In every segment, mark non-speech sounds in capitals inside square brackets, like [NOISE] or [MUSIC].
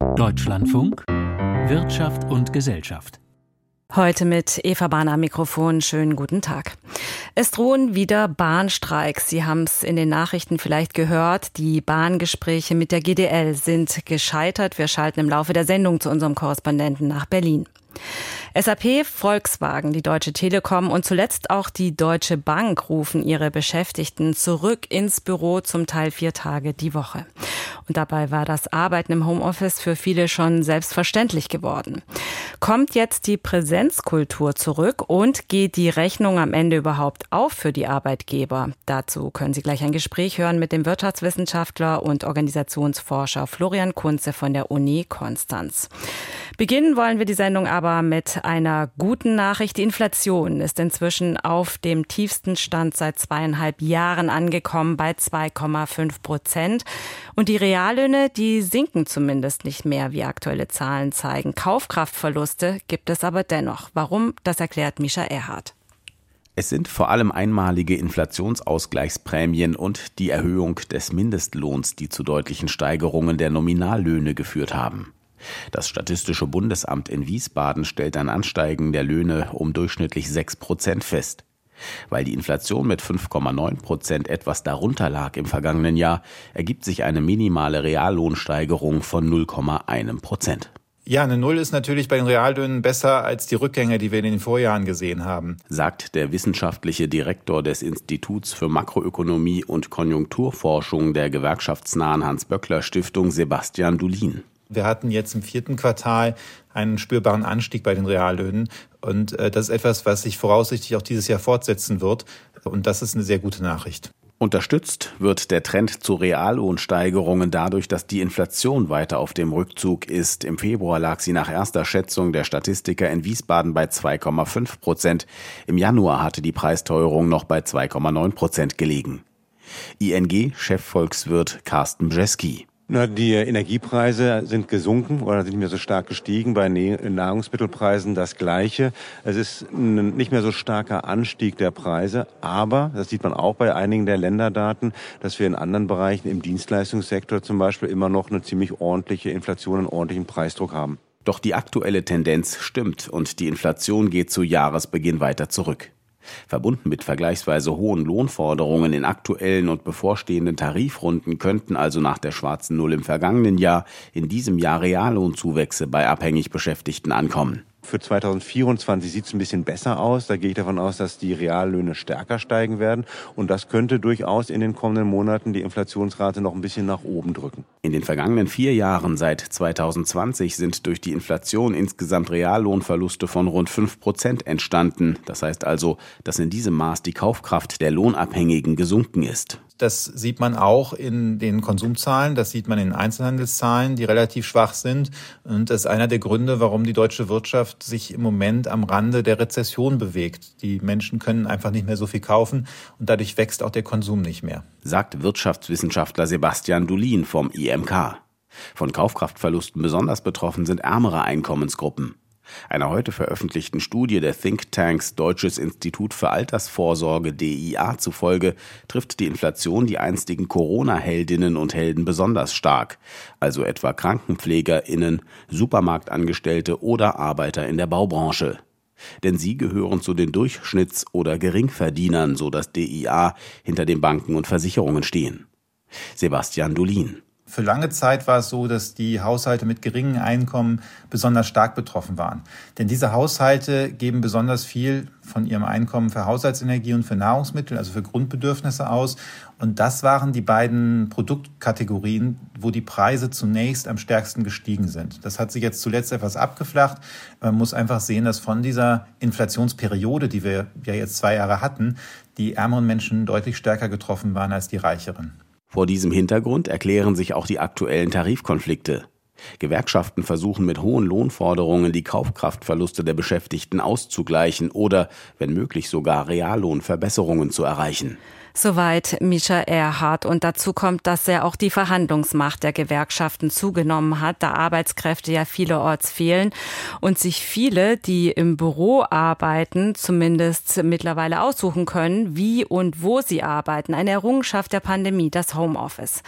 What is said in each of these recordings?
Deutschlandfunk Wirtschaft und Gesellschaft. Heute mit Eva Bahn am Mikrofon. Schönen guten Tag. Es drohen wieder Bahnstreiks. Sie haben es in den Nachrichten vielleicht gehört. Die Bahngespräche mit der GDL sind gescheitert. Wir schalten im Laufe der Sendung zu unserem Korrespondenten nach Berlin. SAP, Volkswagen, die Deutsche Telekom und zuletzt auch die Deutsche Bank rufen ihre Beschäftigten zurück ins Büro, zum Teil vier Tage die Woche. Und dabei war das Arbeiten im Homeoffice für viele schon selbstverständlich geworden. Kommt jetzt die Präsenzkultur zurück und geht die Rechnung am Ende überhaupt auf für die Arbeitgeber? Dazu können Sie gleich ein Gespräch hören mit dem Wirtschaftswissenschaftler und Organisationsforscher Florian Kunze von der Uni Konstanz. Beginnen wollen wir die Sendung aber mit einer guten Nachricht. Die Inflation ist inzwischen auf dem tiefsten Stand seit zweieinhalb Jahren angekommen bei 2,5 Prozent. Und die Reallöhne, die sinken zumindest nicht mehr, wie aktuelle Zahlen zeigen. Kaufkraftverluste gibt es aber dennoch. Warum? Das erklärt Mischa Erhardt. Es sind vor allem einmalige Inflationsausgleichsprämien und die Erhöhung des Mindestlohns, die zu deutlichen Steigerungen der Nominallöhne geführt haben. Das Statistische Bundesamt in Wiesbaden stellt ein Ansteigen der Löhne um durchschnittlich 6 Prozent fest. Weil die Inflation mit 5,9 Prozent etwas darunter lag im vergangenen Jahr, ergibt sich eine minimale Reallohnsteigerung von 0,1 Prozent. Ja, eine Null ist natürlich bei den Reallöhnen besser als die Rückgänge, die wir in den Vorjahren gesehen haben. Sagt der wissenschaftliche Direktor des Instituts für Makroökonomie und Konjunkturforschung der gewerkschaftsnahen Hans-Böckler-Stiftung Sebastian Dulin. Wir hatten jetzt im vierten Quartal einen spürbaren Anstieg bei den Reallöhnen. Und äh, das ist etwas, was sich voraussichtlich auch dieses Jahr fortsetzen wird. Und das ist eine sehr gute Nachricht. Unterstützt wird der Trend zu Reallohnsteigerungen dadurch, dass die Inflation weiter auf dem Rückzug ist. Im Februar lag sie nach erster Schätzung der Statistiker in Wiesbaden bei 2,5 Prozent. Im Januar hatte die Preisteuerung noch bei 2,9 Prozent gelegen. ING-Chefvolkswirt Carsten Bjeski. Na, die Energiepreise sind gesunken oder sind nicht mehr so stark gestiegen. Bei Nahrungsmittelpreisen das Gleiche. Es ist ein nicht mehr so starker Anstieg der Preise. Aber, das sieht man auch bei einigen der Länderdaten, dass wir in anderen Bereichen im Dienstleistungssektor zum Beispiel immer noch eine ziemlich ordentliche Inflation und ordentlichen Preisdruck haben. Doch die aktuelle Tendenz stimmt und die Inflation geht zu Jahresbeginn weiter zurück. Verbunden mit vergleichsweise hohen Lohnforderungen in aktuellen und bevorstehenden Tarifrunden könnten also nach der schwarzen Null im vergangenen Jahr in diesem Jahr Reallohnzuwächse bei abhängig Beschäftigten ankommen. Für 2024 sieht es ein bisschen besser aus. Da gehe ich davon aus, dass die Reallöhne stärker steigen werden. Und das könnte durchaus in den kommenden Monaten die Inflationsrate noch ein bisschen nach oben drücken. In den vergangenen vier Jahren seit 2020 sind durch die Inflation insgesamt Reallohnverluste von rund fünf Prozent entstanden. Das heißt also, dass in diesem Maß die Kaufkraft der Lohnabhängigen gesunken ist. Das sieht man auch in den Konsumzahlen, das sieht man in Einzelhandelszahlen, die relativ schwach sind. Und das ist einer der Gründe, warum die deutsche Wirtschaft sich im Moment am Rande der Rezession bewegt. Die Menschen können einfach nicht mehr so viel kaufen und dadurch wächst auch der Konsum nicht mehr. Sagt Wirtschaftswissenschaftler Sebastian Dulin vom IMK. Von Kaufkraftverlusten besonders betroffen sind ärmere Einkommensgruppen. Einer heute veröffentlichten Studie der Thinktanks Deutsches Institut für Altersvorsorge DIA zufolge trifft die Inflation die einstigen Corona-Heldinnen und Helden besonders stark, also etwa Krankenpflegerinnen, Supermarktangestellte oder Arbeiter in der Baubranche. Denn sie gehören zu den Durchschnitts- oder Geringverdienern, so das DIA, hinter den Banken und Versicherungen stehen. Sebastian Dulin für lange Zeit war es so, dass die Haushalte mit geringen Einkommen besonders stark betroffen waren. Denn diese Haushalte geben besonders viel von ihrem Einkommen für Haushaltsenergie und für Nahrungsmittel, also für Grundbedürfnisse aus. Und das waren die beiden Produktkategorien, wo die Preise zunächst am stärksten gestiegen sind. Das hat sich jetzt zuletzt etwas abgeflacht. Man muss einfach sehen, dass von dieser Inflationsperiode, die wir ja jetzt zwei Jahre hatten, die ärmeren Menschen deutlich stärker getroffen waren als die reicheren. Vor diesem Hintergrund erklären sich auch die aktuellen Tarifkonflikte. Gewerkschaften versuchen mit hohen Lohnforderungen die Kaufkraftverluste der Beschäftigten auszugleichen oder, wenn möglich, sogar Reallohnverbesserungen zu erreichen. Soweit Misha Erhardt. Und dazu kommt, dass er auch die Verhandlungsmacht der Gewerkschaften zugenommen hat, da Arbeitskräfte ja vielerorts fehlen und sich viele, die im Büro arbeiten, zumindest mittlerweile aussuchen können, wie und wo sie arbeiten. Eine Errungenschaft der Pandemie, das Homeoffice.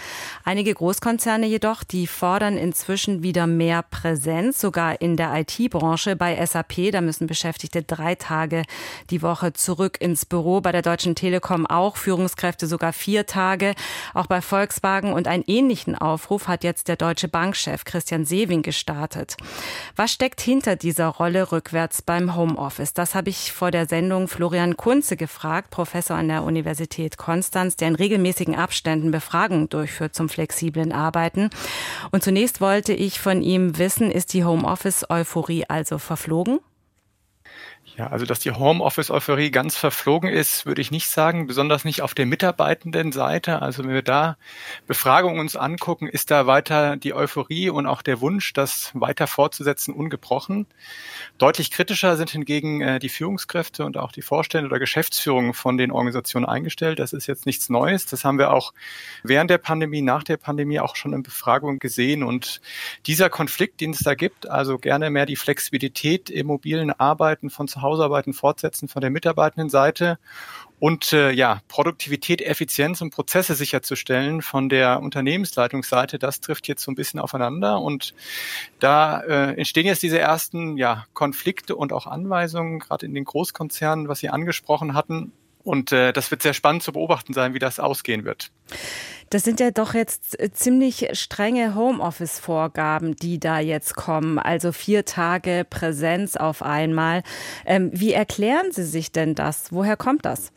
Einige Großkonzerne jedoch, die fordern inzwischen wieder mehr Präsenz, sogar in der IT-Branche bei SAP. Da müssen Beschäftigte drei Tage die Woche zurück ins Büro. Bei der Deutschen Telekom auch für Führungskräfte sogar vier Tage. Auch bei Volkswagen und einen ähnlichen Aufruf hat jetzt der Deutsche Bankchef Christian Sewing gestartet. Was steckt hinter dieser Rolle rückwärts beim Homeoffice? Das habe ich vor der Sendung Florian Kunze gefragt, Professor an der Universität Konstanz, der in regelmäßigen Abständen Befragungen durchführt zum flexiblen Arbeiten. Und zunächst wollte ich von ihm wissen, ist die Homeoffice-Euphorie also verflogen? Ja, also dass die Homeoffice-Euphorie ganz verflogen ist, würde ich nicht sagen, besonders nicht auf der mitarbeitenden Seite. Also wenn wir da Befragungen uns angucken, ist da weiter die Euphorie und auch der Wunsch, das weiter fortzusetzen, ungebrochen. Deutlich kritischer sind hingegen äh, die Führungskräfte und auch die Vorstände oder Geschäftsführung von den Organisationen eingestellt. Das ist jetzt nichts Neues. Das haben wir auch während der Pandemie, nach der Pandemie auch schon in Befragungen gesehen. Und dieser Konflikt, den es da gibt, also gerne mehr die Flexibilität im mobilen Arbeiten von zu Hausarbeiten fortsetzen von der mitarbeitenden Seite und äh, ja, Produktivität, Effizienz und Prozesse sicherzustellen von der Unternehmensleitungsseite, das trifft jetzt so ein bisschen aufeinander und da äh, entstehen jetzt diese ersten ja, Konflikte und auch Anweisungen, gerade in den Großkonzernen, was Sie angesprochen hatten. Und äh, das wird sehr spannend zu beobachten sein, wie das ausgehen wird. Das sind ja doch jetzt äh, ziemlich strenge Homeoffice-Vorgaben, die da jetzt kommen. Also vier Tage Präsenz auf einmal. Ähm, wie erklären Sie sich denn das? Woher kommt das?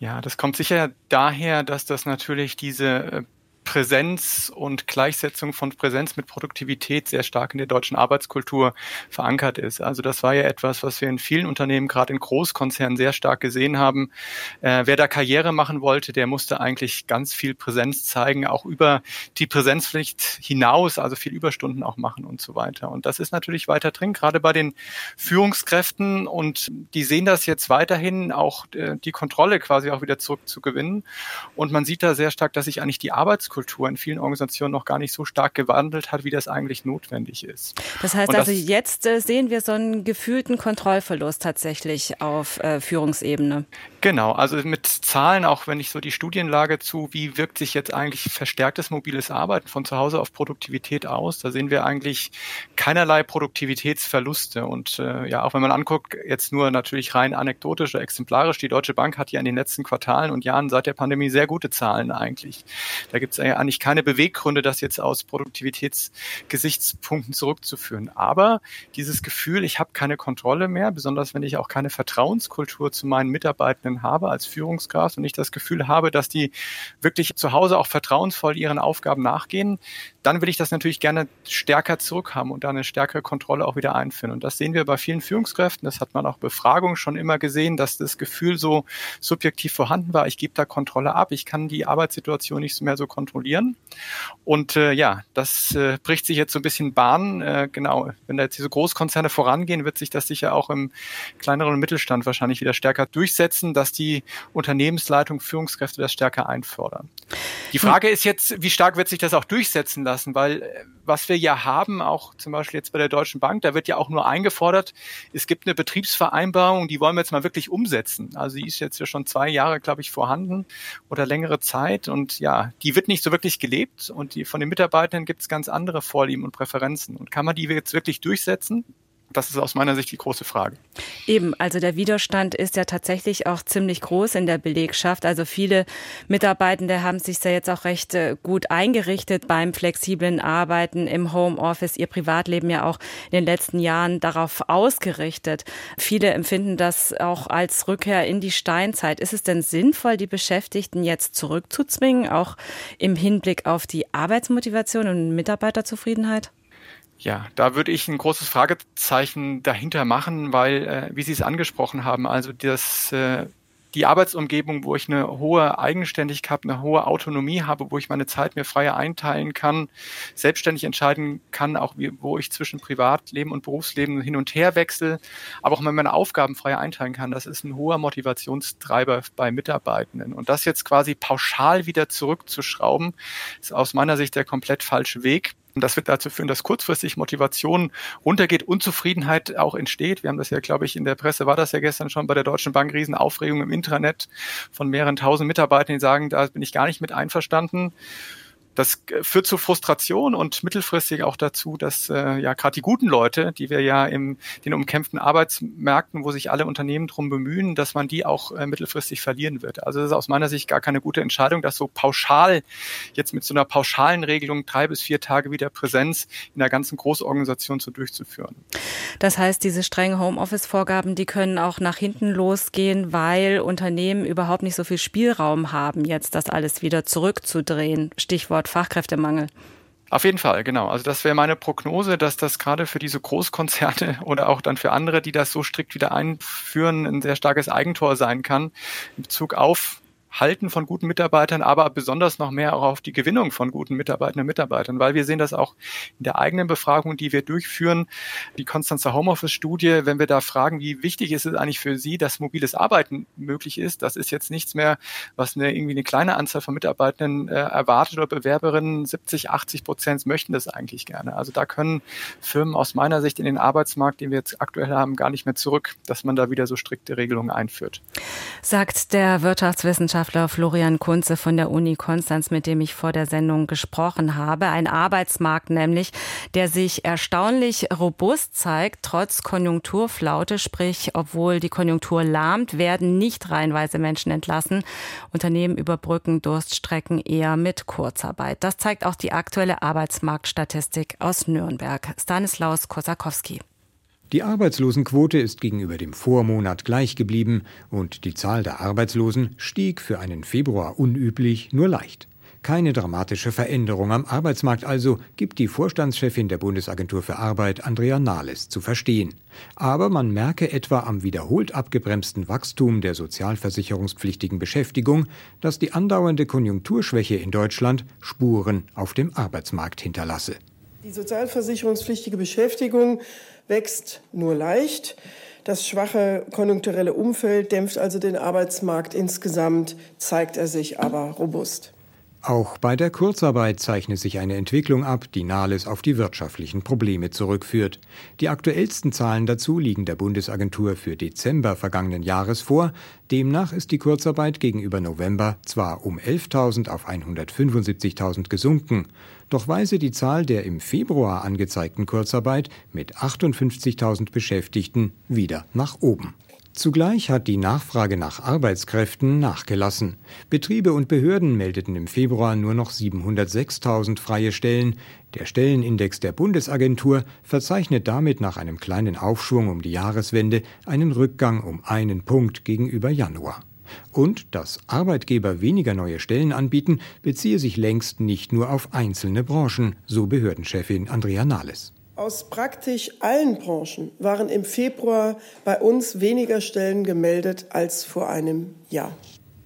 Ja, das kommt sicher daher, dass das natürlich diese äh, Präsenz und Gleichsetzung von Präsenz mit Produktivität sehr stark in der deutschen Arbeitskultur verankert ist. Also das war ja etwas, was wir in vielen Unternehmen, gerade in Großkonzernen, sehr stark gesehen haben. Äh, wer da Karriere machen wollte, der musste eigentlich ganz viel Präsenz zeigen, auch über die Präsenzpflicht hinaus, also viel Überstunden auch machen und so weiter. Und das ist natürlich weiter drin, gerade bei den Führungskräften. Und die sehen das jetzt weiterhin, auch äh, die Kontrolle quasi auch wieder zurückzugewinnen. Und man sieht da sehr stark, dass sich eigentlich die Arbeitskultur Arbeitskultur in vielen Organisationen noch gar nicht so stark gewandelt hat, wie das eigentlich notwendig ist. Das heißt also, jetzt äh, sehen wir so einen gefühlten Kontrollverlust tatsächlich auf äh, Führungsebene. Genau, also mit Zahlen, auch wenn ich so die Studienlage zu, wie wirkt sich jetzt eigentlich verstärktes mobiles Arbeiten von zu Hause auf Produktivität aus, da sehen wir eigentlich keinerlei Produktivitätsverluste. Und äh, ja, auch wenn man anguckt, jetzt nur natürlich rein anekdotisch oder exemplarisch, die Deutsche Bank hat ja in den letzten Quartalen und Jahren seit der Pandemie sehr gute Zahlen eigentlich. Da gibt es eigentlich keine Beweggründe, das jetzt aus Produktivitätsgesichtspunkten zurückzuführen. Aber dieses Gefühl, ich habe keine Kontrolle mehr, besonders wenn ich auch keine Vertrauenskultur zu meinen Mitarbeitern Mitarbeitenden habe als Führungskraft und ich das Gefühl habe, dass die wirklich zu Hause auch vertrauensvoll ihren Aufgaben nachgehen, dann will ich das natürlich gerne stärker zurückhaben und da eine stärkere Kontrolle auch wieder einführen. Und das sehen wir bei vielen Führungskräften. Das hat man auch Befragungen schon immer gesehen, dass das Gefühl so subjektiv vorhanden war. Ich gebe da Kontrolle ab. Ich kann die Arbeitssituation nicht mehr so kontrollieren. Und äh, ja, das äh, bricht sich jetzt so ein bisschen Bahn. Äh, genau, wenn da jetzt diese Großkonzerne vorangehen, wird sich das sicher auch im kleineren Mittelstand wahrscheinlich wieder stärker durchsetzen, dass die Unternehmensleitung, Führungskräfte das stärker einfordern. Die Frage ist jetzt, wie stark wird sich das auch durchsetzen lassen? Weil äh, was wir ja haben, auch zum Beispiel jetzt bei der Deutschen Bank, da wird ja auch nur eingefordert, es gibt eine Betriebsvereinbarung, die wollen wir jetzt mal wirklich umsetzen. Also die ist jetzt ja schon zwei Jahre, glaube ich, vorhanden oder längere Zeit. Und ja, die wird nicht so wirklich gelebt und die, von den Mitarbeitern gibt es ganz andere Vorlieben und Präferenzen. Und kann man die jetzt wirklich durchsetzen? Das ist aus meiner Sicht die große Frage. Eben, also der Widerstand ist ja tatsächlich auch ziemlich groß in der Belegschaft. Also viele Mitarbeitende haben sich ja jetzt auch recht äh, gut eingerichtet beim flexiblen Arbeiten im Homeoffice, ihr Privatleben ja auch in den letzten Jahren darauf ausgerichtet. Viele empfinden das auch als Rückkehr in die Steinzeit. Ist es denn sinnvoll, die Beschäftigten jetzt zurückzuzwingen, auch im Hinblick auf die Arbeitsmotivation und Mitarbeiterzufriedenheit? Ja, da würde ich ein großes Fragezeichen dahinter machen, weil, äh, wie Sie es angesprochen haben, also das äh, die Arbeitsumgebung, wo ich eine hohe Eigenständigkeit, eine hohe Autonomie habe, wo ich meine Zeit mir freier einteilen kann, selbstständig entscheiden kann, auch wie, wo ich zwischen Privatleben und Berufsleben hin und her wechsle, aber auch meine Aufgaben freier einteilen kann. Das ist ein hoher Motivationstreiber bei Mitarbeitenden. Und das jetzt quasi pauschal wieder zurückzuschrauben, ist aus meiner Sicht der komplett falsche Weg. Das wird dazu führen, dass kurzfristig Motivation runtergeht, Unzufriedenheit auch entsteht. Wir haben das ja, glaube ich, in der Presse war das ja gestern schon bei der Deutschen Bank Riesenaufregung im Intranet von mehreren tausend Mitarbeitern, die sagen, da bin ich gar nicht mit einverstanden das führt zu Frustration und mittelfristig auch dazu, dass äh, ja gerade die guten Leute, die wir ja in den umkämpften Arbeitsmärkten, wo sich alle Unternehmen drum bemühen, dass man die auch äh, mittelfristig verlieren wird. Also das ist aus meiner Sicht gar keine gute Entscheidung, das so pauschal jetzt mit so einer pauschalen Regelung drei bis vier Tage wieder Präsenz in der ganzen Großorganisation so durchzuführen. Das heißt, diese strengen Homeoffice-Vorgaben, die können auch nach hinten losgehen, weil Unternehmen überhaupt nicht so viel Spielraum haben, jetzt das alles wieder zurückzudrehen. Stichwort Fachkräftemangel. Auf jeden Fall, genau. Also das wäre meine Prognose, dass das gerade für diese Großkonzerne [LAUGHS] oder auch dann für andere, die das so strikt wieder einführen, ein sehr starkes Eigentor sein kann in Bezug auf Halten von guten Mitarbeitern, aber besonders noch mehr auch auf die Gewinnung von guten Mitarbeitern und Mitarbeitern, weil wir sehen das auch in der eigenen Befragung, die wir durchführen, die Konstanzer Homeoffice-Studie, wenn wir da fragen, wie wichtig ist es eigentlich für Sie, dass mobiles Arbeiten möglich ist, das ist jetzt nichts mehr, was eine irgendwie eine kleine Anzahl von Mitarbeitern äh, erwartet oder Bewerberinnen, 70, 80 Prozent möchten das eigentlich gerne. Also da können Firmen aus meiner Sicht in den Arbeitsmarkt, den wir jetzt aktuell haben, gar nicht mehr zurück, dass man da wieder so strikte Regelungen einführt. Sagt der Wirtschaftswissenschaftler Wissenschaftler Florian Kunze von der Uni Konstanz, mit dem ich vor der Sendung gesprochen habe. Ein Arbeitsmarkt nämlich, der sich erstaunlich robust zeigt, trotz Konjunkturflaute, sprich, obwohl die Konjunktur lahmt, werden nicht reihenweise Menschen entlassen. Unternehmen überbrücken Durststrecken eher mit Kurzarbeit. Das zeigt auch die aktuelle Arbeitsmarktstatistik aus Nürnberg. Stanislaus Kosakowski. Die Arbeitslosenquote ist gegenüber dem Vormonat gleich geblieben und die Zahl der Arbeitslosen stieg für einen Februar unüblich nur leicht. Keine dramatische Veränderung am Arbeitsmarkt also, gibt die Vorstandschefin der Bundesagentur für Arbeit Andrea Nahles zu verstehen. Aber man merke etwa am wiederholt abgebremsten Wachstum der sozialversicherungspflichtigen Beschäftigung, dass die andauernde Konjunkturschwäche in Deutschland Spuren auf dem Arbeitsmarkt hinterlasse. Die sozialversicherungspflichtige Beschäftigung wächst nur leicht. Das schwache konjunkturelle Umfeld dämpft also den Arbeitsmarkt insgesamt, zeigt er sich aber robust. Auch bei der Kurzarbeit zeichnet sich eine Entwicklung ab, die Nahles auf die wirtschaftlichen Probleme zurückführt. Die aktuellsten Zahlen dazu liegen der Bundesagentur für Dezember vergangenen Jahres vor. Demnach ist die Kurzarbeit gegenüber November zwar um 11.000 auf 175.000 gesunken, doch weise die Zahl der im Februar angezeigten Kurzarbeit mit 58.000 Beschäftigten wieder nach oben. Zugleich hat die Nachfrage nach Arbeitskräften nachgelassen. Betriebe und Behörden meldeten im Februar nur noch 706.000 freie Stellen. Der Stellenindex der Bundesagentur verzeichnet damit nach einem kleinen Aufschwung um die Jahreswende einen Rückgang um einen Punkt gegenüber Januar. Und dass Arbeitgeber weniger neue Stellen anbieten, beziehe sich längst nicht nur auf einzelne Branchen, so Behördenchefin Andrea Nahles. Aus praktisch allen Branchen waren im Februar bei uns weniger Stellen gemeldet als vor einem Jahr.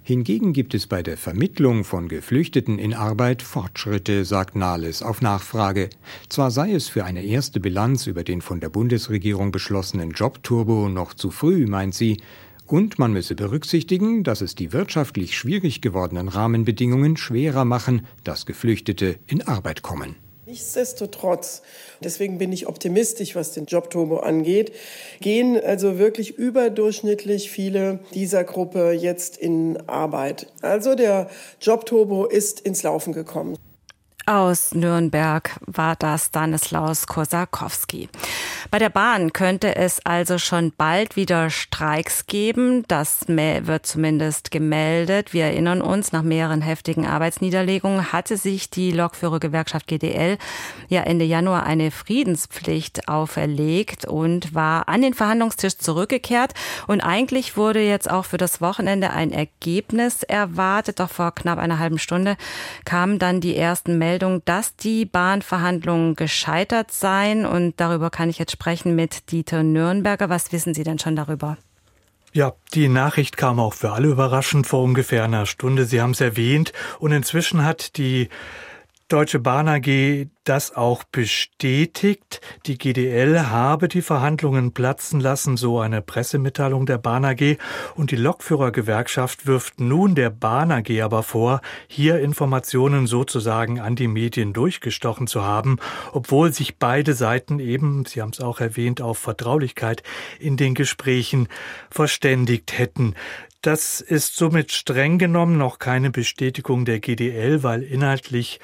Hingegen gibt es bei der Vermittlung von Geflüchteten in Arbeit Fortschritte, sagt Nahles auf Nachfrage. Zwar sei es für eine erste Bilanz über den von der Bundesregierung beschlossenen Jobturbo noch zu früh, meint sie, und man müsse berücksichtigen, dass es die wirtschaftlich schwierig gewordenen Rahmenbedingungen schwerer machen, dass Geflüchtete in Arbeit kommen. Nichtsdestotrotz, deswegen bin ich optimistisch, was den Jobturbo angeht, gehen also wirklich überdurchschnittlich viele dieser Gruppe jetzt in Arbeit. Also der Jobturbo ist ins Laufen gekommen. Aus Nürnberg war das Stanislaus Kosakowski. Bei der Bahn könnte es also schon bald wieder Streiks geben. Das wird zumindest gemeldet. Wir erinnern uns, nach mehreren heftigen Arbeitsniederlegungen hatte sich die Lokführergewerkschaft GDL ja Ende Januar eine Friedenspflicht auferlegt und war an den Verhandlungstisch zurückgekehrt. Und eigentlich wurde jetzt auch für das Wochenende ein Ergebnis erwartet. Doch vor knapp einer halben Stunde kamen dann die ersten Meldungen Meldung, dass die Bahnverhandlungen gescheitert seien. Und darüber kann ich jetzt sprechen mit Dieter Nürnberger. Was wissen Sie denn schon darüber? Ja, die Nachricht kam auch für alle überraschend vor ungefähr einer Stunde. Sie haben es erwähnt. Und inzwischen hat die Deutsche Bahn AG das auch bestätigt. Die GDL habe die Verhandlungen platzen lassen, so eine Pressemitteilung der Bahn AG. Und die Lokführergewerkschaft wirft nun der Bahn AG aber vor, hier Informationen sozusagen an die Medien durchgestochen zu haben, obwohl sich beide Seiten eben, Sie haben es auch erwähnt, auf Vertraulichkeit in den Gesprächen verständigt hätten. Das ist somit streng genommen noch keine Bestätigung der GDL, weil inhaltlich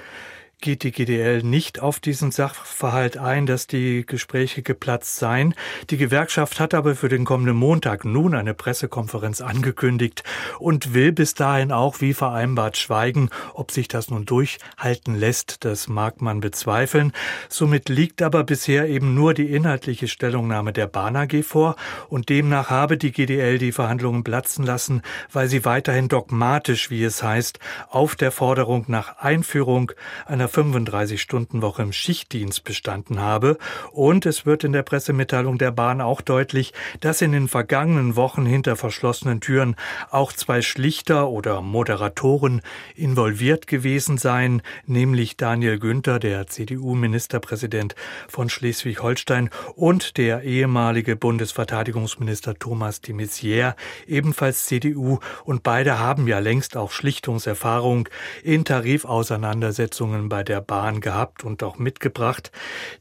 geht die GDL nicht auf diesen Sachverhalt ein, dass die Gespräche geplatzt seien. Die Gewerkschaft hat aber für den kommenden Montag nun eine Pressekonferenz angekündigt und will bis dahin auch wie vereinbart schweigen. Ob sich das nun durchhalten lässt, das mag man bezweifeln. Somit liegt aber bisher eben nur die inhaltliche Stellungnahme der Bahn AG vor und demnach habe die GDL die Verhandlungen platzen lassen, weil sie weiterhin dogmatisch, wie es heißt, auf der Forderung nach Einführung einer 35-Stunden-Woche im Schichtdienst bestanden habe. Und es wird in der Pressemitteilung der Bahn auch deutlich, dass in den vergangenen Wochen hinter verschlossenen Türen auch zwei Schlichter oder Moderatoren involviert gewesen seien, nämlich Daniel Günther, der CDU-Ministerpräsident von Schleswig-Holstein, und der ehemalige Bundesverteidigungsminister Thomas de Maizière, ebenfalls CDU. Und beide haben ja längst auch Schlichtungserfahrung in Tarifauseinandersetzungen bei bei der Bahn gehabt und auch mitgebracht.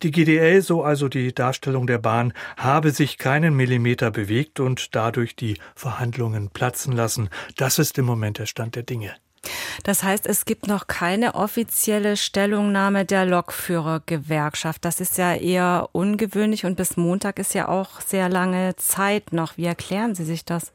Die GDL, so also die Darstellung der Bahn, habe sich keinen Millimeter bewegt und dadurch die Verhandlungen platzen lassen. Das ist im Moment der Stand der Dinge. Das heißt, es gibt noch keine offizielle Stellungnahme der Lokführergewerkschaft. Das ist ja eher ungewöhnlich und bis Montag ist ja auch sehr lange Zeit noch. Wie erklären Sie sich das?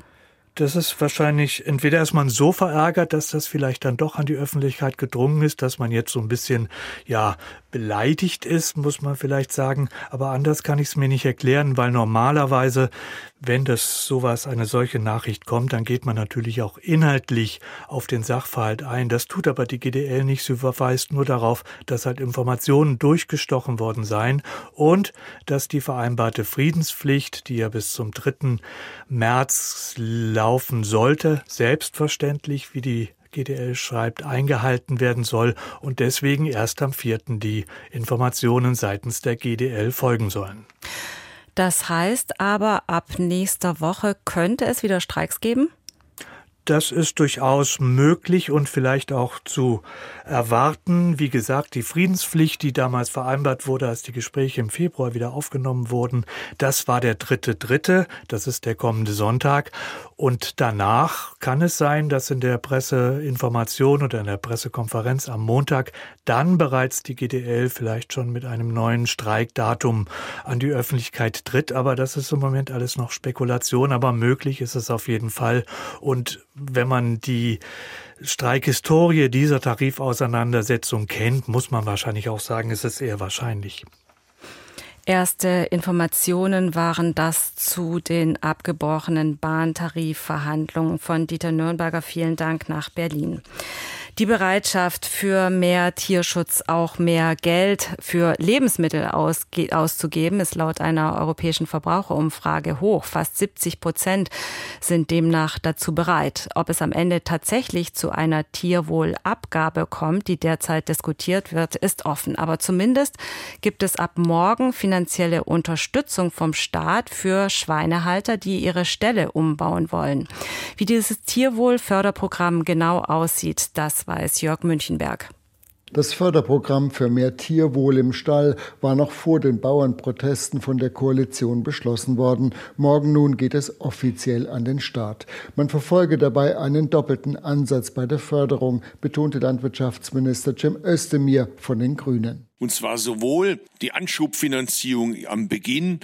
Das ist wahrscheinlich, entweder ist man so verärgert, dass das vielleicht dann doch an die Öffentlichkeit gedrungen ist, dass man jetzt so ein bisschen, ja, beleidigt ist, muss man vielleicht sagen. Aber anders kann ich es mir nicht erklären, weil normalerweise, wenn das sowas, eine solche Nachricht kommt, dann geht man natürlich auch inhaltlich auf den Sachverhalt ein. Das tut aber die GDL nicht. Sie verweist nur darauf, dass halt Informationen durchgestochen worden seien und dass die vereinbarte Friedenspflicht, die ja bis zum 3. März laufen sollte, selbstverständlich, wie die GDL schreibt, eingehalten werden soll und deswegen erst am 4. die Informationen seitens der GDL folgen sollen. Das heißt aber, ab nächster Woche könnte es wieder Streiks geben? Das ist durchaus möglich und vielleicht auch zu erwarten. Wie gesagt, die Friedenspflicht, die damals vereinbart wurde, als die Gespräche im Februar wieder aufgenommen wurden, das war der dritte dritte. Das ist der kommende Sonntag. Und danach kann es sein, dass in der Presseinformation oder in der Pressekonferenz am Montag dann bereits die GDL vielleicht schon mit einem neuen Streikdatum an die Öffentlichkeit tritt. Aber das ist im Moment alles noch Spekulation. Aber möglich ist es auf jeden Fall. Und wenn man die Streikhistorie dieser Tarifauseinandersetzung kennt, muss man wahrscheinlich auch sagen, ist es eher wahrscheinlich. Erste Informationen waren das zu den abgebrochenen Bahntarifverhandlungen von Dieter Nürnberger. Vielen Dank nach Berlin. Die Bereitschaft für mehr Tierschutz, auch mehr Geld für Lebensmittel auszugeben, ist laut einer europäischen Verbraucherumfrage hoch. Fast 70 Prozent sind demnach dazu bereit. Ob es am Ende tatsächlich zu einer Tierwohlabgabe kommt, die derzeit diskutiert wird, ist offen. Aber zumindest gibt es ab morgen finanzielle Unterstützung vom Staat für Schweinehalter, die ihre Ställe umbauen wollen. Wie dieses Tierwohlförderprogramm genau aussieht, das weiß Jörg Münchenberg. Das Förderprogramm für mehr Tierwohl im Stall war noch vor den Bauernprotesten von der Koalition beschlossen worden. Morgen nun geht es offiziell an den Start. Man verfolge dabei einen doppelten Ansatz bei der Förderung, betonte Landwirtschaftsminister Cem Özdemir von den Grünen. Und zwar sowohl die Anschubfinanzierung am Beginn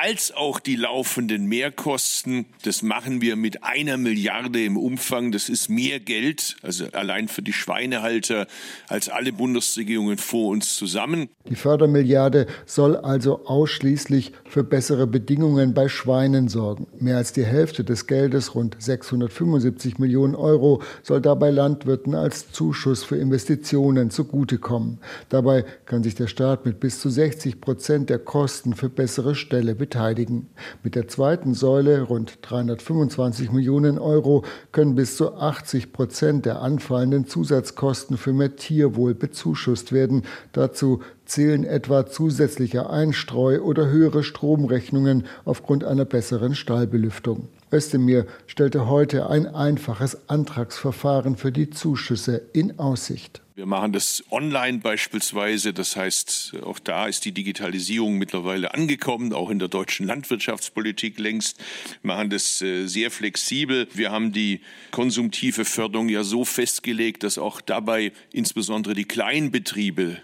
als auch die laufenden Mehrkosten. Das machen wir mit einer Milliarde im Umfang. Das ist mehr Geld, also allein für die Schweinehalter, als alle Bundesregierungen vor uns zusammen. Die Fördermilliarde soll also ausschließlich für bessere Bedingungen bei Schweinen sorgen. Mehr als die Hälfte des Geldes, rund 675 Millionen Euro, soll dabei Landwirten als Zuschuss für Investitionen zugutekommen. Dabei kann sich der Staat mit bis zu 60 Prozent der Kosten für bessere Ställe beteiligen. Mit der zweiten Säule, rund 325 Millionen Euro, können bis zu 80 Prozent der anfallenden Zusatzkosten für mehr Tierwohl bezuschusst werden. Dazu zählen etwa zusätzliche Einstreu oder höhere Stromrechnungen aufgrund einer besseren Stallbelüftung. Özdemir stellte heute ein einfaches Antragsverfahren für die Zuschüsse in Aussicht. Wir machen das online beispielsweise. Das heißt, auch da ist die Digitalisierung mittlerweile angekommen, auch in der deutschen Landwirtschaftspolitik längst. Wir machen das äh, sehr flexibel. Wir haben die konsumtive Förderung ja so festgelegt, dass auch dabei insbesondere die Kleinbetriebe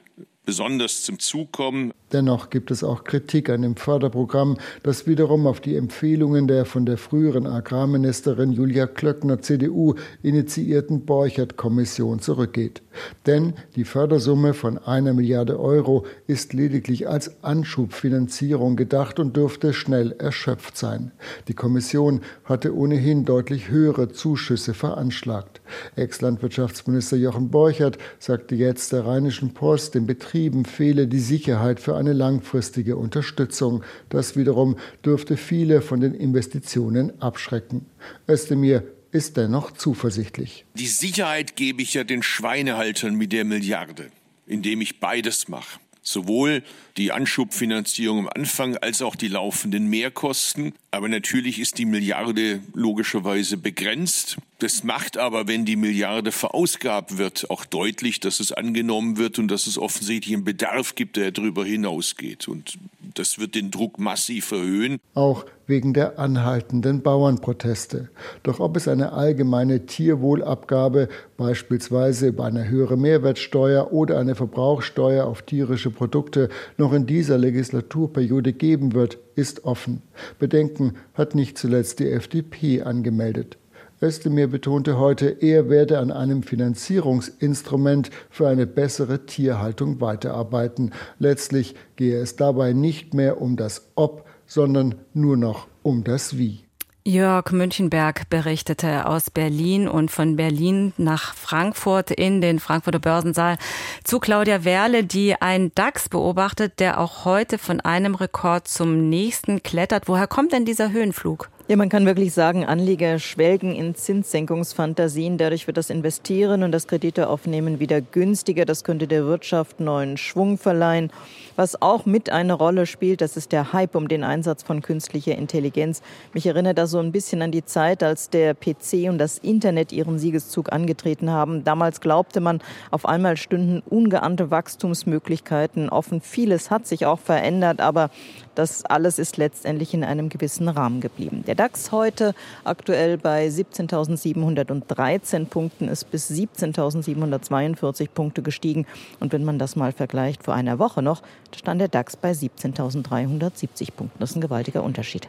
besonders zum Zug kommen. Dennoch gibt es auch Kritik an dem Förderprogramm, das wiederum auf die Empfehlungen der von der früheren Agrarministerin Julia Klöckner CDU initiierten Borchert-Kommission zurückgeht. Denn die Fördersumme von einer Milliarde Euro ist lediglich als Anschubfinanzierung gedacht und dürfte schnell erschöpft sein. Die Kommission hatte ohnehin deutlich höhere Zuschüsse veranschlagt. Ex-Landwirtschaftsminister Jochen Borchert sagte jetzt der Rheinischen Post, dem Betrieben fehle die Sicherheit für eine langfristige Unterstützung. Das wiederum dürfte viele von den Investitionen abschrecken. Özdemir ist dennoch zuversichtlich. Die Sicherheit gebe ich ja den Schweinehaltern mit der Milliarde, indem ich beides mache sowohl die Anschubfinanzierung am Anfang als auch die laufenden Mehrkosten. Aber natürlich ist die Milliarde logischerweise begrenzt. Das macht aber, wenn die Milliarde verausgabt wird, auch deutlich, dass es angenommen wird und dass es offensichtlich einen Bedarf gibt, der darüber hinausgeht. Und das wird den Druck massiv erhöhen. Auch wegen der anhaltenden Bauernproteste. Doch ob es eine allgemeine Tierwohlabgabe, beispielsweise bei einer höheren Mehrwertsteuer oder eine Verbrauchssteuer auf tierische Produkte, noch in dieser Legislaturperiode geben wird, ist offen. Bedenken hat nicht zuletzt die FDP angemeldet. Özdemir betonte heute, er werde an einem Finanzierungsinstrument für eine bessere Tierhaltung weiterarbeiten. Letztlich gehe es dabei nicht mehr um das Ob, sondern nur noch um das Wie. Jörg Münchenberg berichtete aus Berlin und von Berlin nach Frankfurt in den Frankfurter Börsensaal zu Claudia Werle, die einen DAX beobachtet, der auch heute von einem Rekord zum nächsten klettert. Woher kommt denn dieser Höhenflug? Ja, man kann wirklich sagen, Anleger schwelgen in Zinssenkungsfantasien. Dadurch wird das Investieren und das Krediteaufnehmen wieder günstiger. Das könnte der Wirtschaft neuen Schwung verleihen. Was auch mit eine Rolle spielt, das ist der Hype um den Einsatz von künstlicher Intelligenz. Mich erinnert da so ein bisschen an die Zeit, als der PC und das Internet ihren Siegeszug angetreten haben. Damals glaubte man, auf einmal stünden ungeahnte Wachstumsmöglichkeiten offen. Vieles hat sich auch verändert, aber das alles ist letztendlich in einem gewissen Rahmen geblieben. Der DAX heute aktuell bei 17.713 Punkten ist bis 17.742 Punkte gestiegen. Und wenn man das mal vergleicht vor einer Woche noch, stand der DAX bei 17.370 Punkten. Das ist ein gewaltiger Unterschied.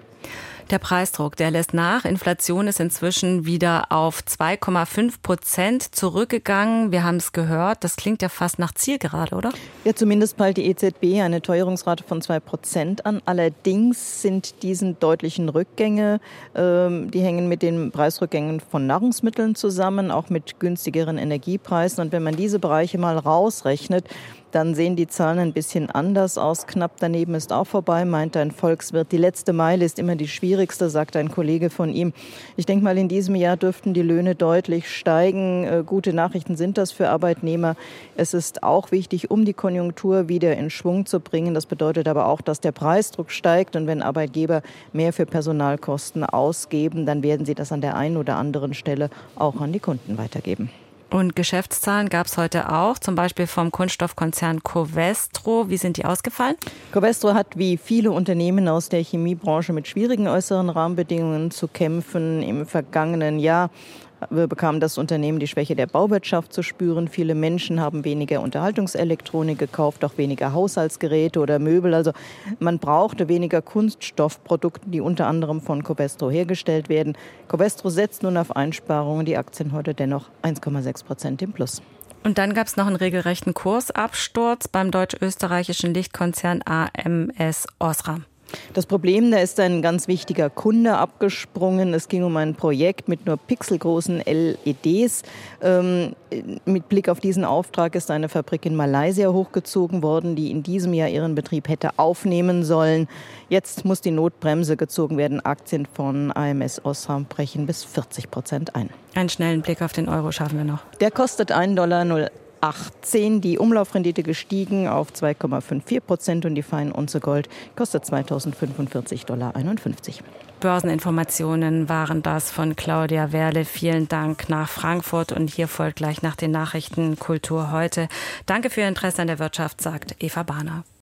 Der Preisdruck, der lässt nach. Inflation ist inzwischen wieder auf 2,5 Prozent zurückgegangen. Wir haben es gehört. Das klingt ja fast nach Zielgerade, oder? Ja, zumindest peilt die EZB eine Teuerungsrate von 2 Prozent an. Allerdings sind diesen deutlichen Rückgänge, ähm, die hängen mit den Preisrückgängen von Nahrungsmitteln zusammen, auch mit günstigeren Energiepreisen. Und wenn man diese Bereiche mal rausrechnet, dann sehen die Zahlen ein bisschen anders aus. Knapp daneben ist auch vorbei, meint ein Volkswirt. Die letzte Meile ist immer die schwierigste, sagt ein Kollege von ihm. Ich denke mal, in diesem Jahr dürften die Löhne deutlich steigen. Äh, gute Nachrichten sind das für Arbeitnehmer. Es ist auch wichtig, um die Konjunktur wieder in Schwung zu bringen. Das bedeutet aber auch, dass der Preisdruck steigt. Und wenn Arbeitgeber mehr für Personalkosten ausgeben, dann werden sie das an der einen oder anderen Stelle auch an die Kunden weitergeben. Und Geschäftszahlen gab es heute auch, zum Beispiel vom Kunststoffkonzern Covestro. Wie sind die ausgefallen? Covestro hat wie viele Unternehmen aus der Chemiebranche mit schwierigen äußeren Rahmenbedingungen zu kämpfen. Im vergangenen Jahr bekam das Unternehmen die Schwäche der Bauwirtschaft zu spüren. Viele Menschen haben weniger Unterhaltungselektronik gekauft, auch weniger Haushaltsgeräte oder Möbel. Also man brauchte weniger Kunststoffprodukte, die unter anderem von Covestro hergestellt werden. Covestro setzt nun auf Einsparungen. Die Aktien heute dennoch 1,6 Prozent im Plus. Und dann gab es noch einen regelrechten Kursabsturz beim deutsch-österreichischen Lichtkonzern AMS Osram. Das Problem, da ist ein ganz wichtiger Kunde abgesprungen. Es ging um ein Projekt mit nur pixelgroßen LEDs. Ähm, mit Blick auf diesen Auftrag ist eine Fabrik in Malaysia hochgezogen worden, die in diesem Jahr ihren Betrieb hätte aufnehmen sollen. Jetzt muss die Notbremse gezogen werden. Aktien von AMS Osram brechen bis 40 Prozent ein. Einen schnellen Blick auf den Euro schaffen wir noch. Der kostet 1,08 Dollar 18 die Umlaufrendite gestiegen auf 2,54 Prozent und die Feinunze Gold kostet 2045,51 Dollar. Börseninformationen waren das von Claudia Werle. Vielen Dank nach Frankfurt und hier folgt gleich nach den Nachrichten Kultur heute. Danke für Ihr Interesse an der Wirtschaft, sagt Eva Bahner.